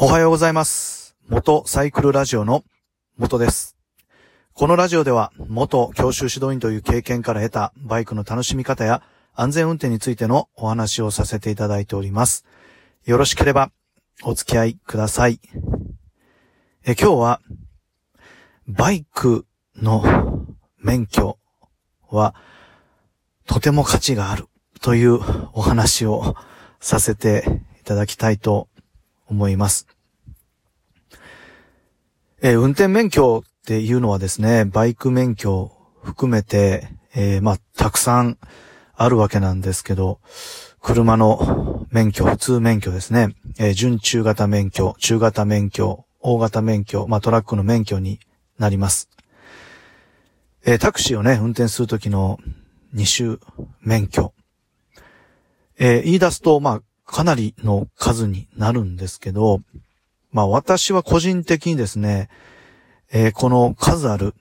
おはようございます。元サイクルラジオの元です。このラジオでは元教習指導員という経験から得たバイクの楽しみ方や安全運転についてのお話をさせていただいております。よろしければお付き合いください。え今日はバイクの免許はとても価値があるというお話をさせていただきたいと思います。えー運転免許っていうのはですね、バイク免許含めて、えーまあ、たくさんあるわけなんですけど、車の免許、普通免許ですね、えー準中型免許、中型免許、大型免許、まあ、トラックの免許になります。えータクシーをね、運転するときの二種免許。えー言い出すと、まあ、かなりの数になるんですけど、まあ私は個人的にですね、えーこの数ある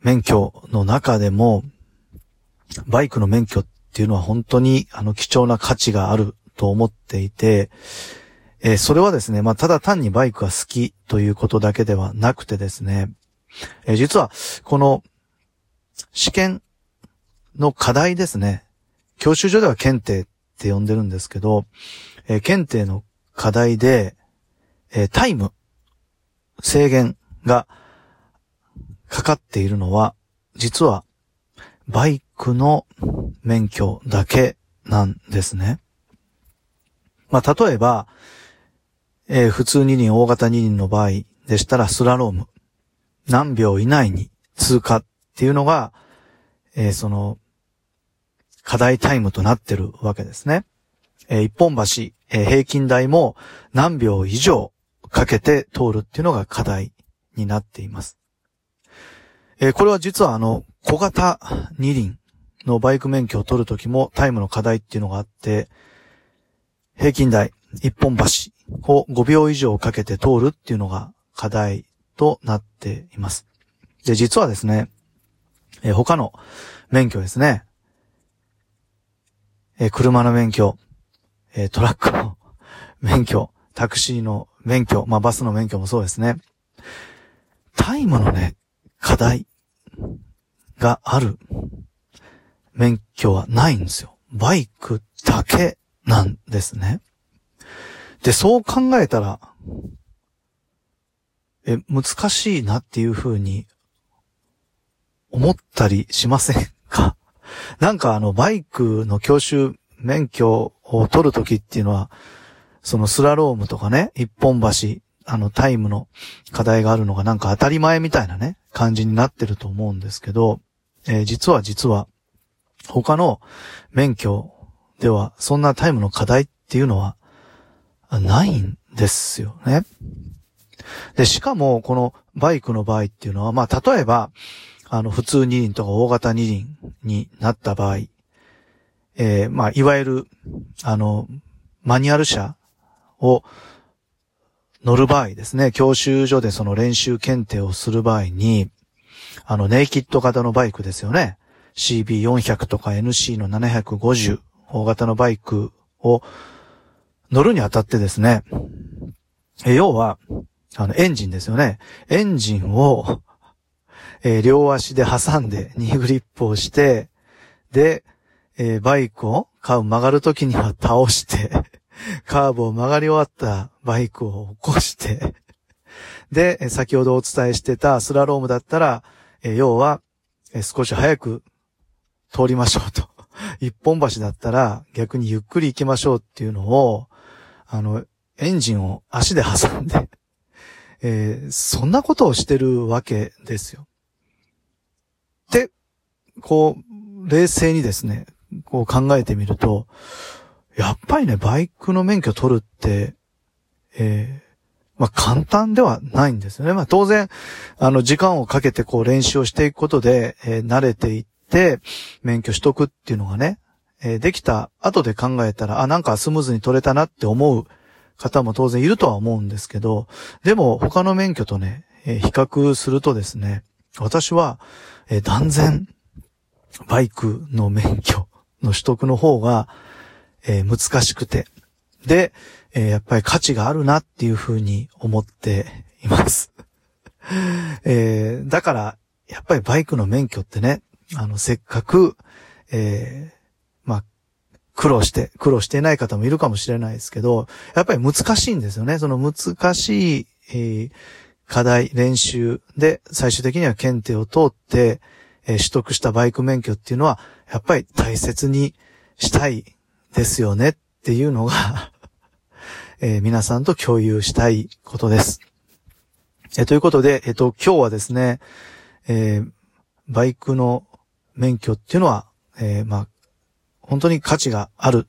免許の中でも、バイクの免許っていうのは本当にあの貴重な価値があると思っていて、えーそれはですね、まあただ単にバイクが好きということだけではなくてですね、えー実はこの試験の課題ですね、教習所では検定って呼んでるんですけど、えー検定の課題で、えータイム、制限がかかっているのは、実は、バイクの免許だけなんですね。まあ、例えば、えー普通二輪、大型二輪の場合でしたら、スラローム。何秒以内に通過っていうのが、えーその、課題タイムとなってるわけですね。えー一本橋、えー平均台も何秒以上かけて通るっていうのが課題になっています。えーこれは実はあの、小型二輪のバイク免許を取るときもタイムの課題っていうのがあって、平均台、一本橋を5秒以上かけて通るっていうのが課題となっています。で、実はですね、えー他の免許ですね、えー車の免許、えートラックの免許、タクシーの免許、まあバスの免許もそうですね。タイムのね、課題がある免許はないんですよ。バイクだけなんですね。で、そう考えたら、え、難しいなっていう風に思ったりしませんか？なんかあの、バイクの教習免許を取るときっていうのは、そのスラロームとかね、一本橋、あのタイムの課題があるのがなんか当たり前みたいなね、感じになってると思うんですけど、えー実は実は、他の免許ではそんなタイムの課題っていうのはないんですよね。で、しかもこのバイクの場合っていうのは、まあ例えば、あの普通二輪とか大型二輪になった場合、えーまあいわゆる、あの、マニュアル車を乗る場合ですね、教習所でその練習検定をする場合に、あの、ネイキッド型のバイクですよね。CB400 とか NC の750、大型のバイクを乗るにあたってですね、え要は、あの、エンジンですよね。エンジンを、えー両足で挟んで、ニーグリップをして、で、えーバイクをカーブ曲がるときには倒して、カーブを曲がり終わったバイクを起こして、で、先ほどお伝えしてたスラロームだったら、え要は、え少し早く通りましょうと。一本橋だったら逆にゆっくり行きましょうっていうのを、あの、エンジンを足で挟んで、えーそんなことをしてるわけですよ。で、こう、冷静にですね、こう考えてみると、やっぱりね、バイクの免許取るって、えーまあ簡単ではないんですよね。まあ当然、あの時間をかけてこう練習をしていくことで、えー慣れていって、免許取得っていうのがね、えーできた後で考えたら、あ、なんかスムーズに取れたなって思う方も当然いるとは思うんですけど、でも他の免許とね、え比較するとですね、私は、えー断然、バイクの免許の取得の方が、えー難しくて、で、えー、やっぱり価値があるなっていうふうに思っています。えー、だから、やっぱりバイクの免許ってね、あの、せっかく、え、まあ、苦労して、苦労していない方もいるかもしれないですけど、やっぱり難しいんですよね。その難しい、え、課題、練習で最終的には検定を通って、えー、取得したバイク免許っていうのは、やっぱり大切にしたいですよねっていうのが えー、皆さんと共有したいことです。えー、ということで、えっ、と、今日はですね、えバイクの免許っていうのは、えまあ、本当に価値がある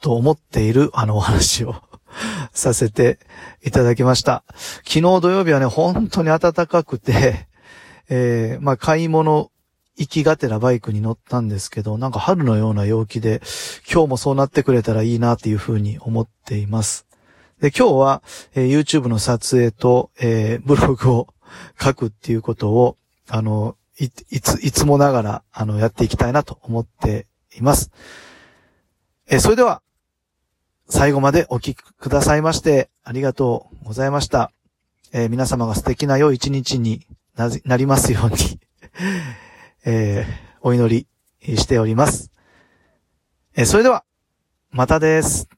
と思っているあのお話をさせていただきました。昨日土曜日はね、本当に暖かくて、えー、まあ、買い物行きがてらバイクに乗ったんですけど、なんか春のような陽気で、今日もそうなってくれたらいいなっていうふうに思っています。で、今日は、えー、YouTube の撮影と、えー、ブログを書くっていうことを、あの、い、いつ、いつもながら、あの、やっていきたいなと思っています。えー、それでは、最後までお聞きくださいまして、ありがとうございました。えー、皆様が素敵な良い一日になりますように えー、お祈りしております。えー、それでは、またです。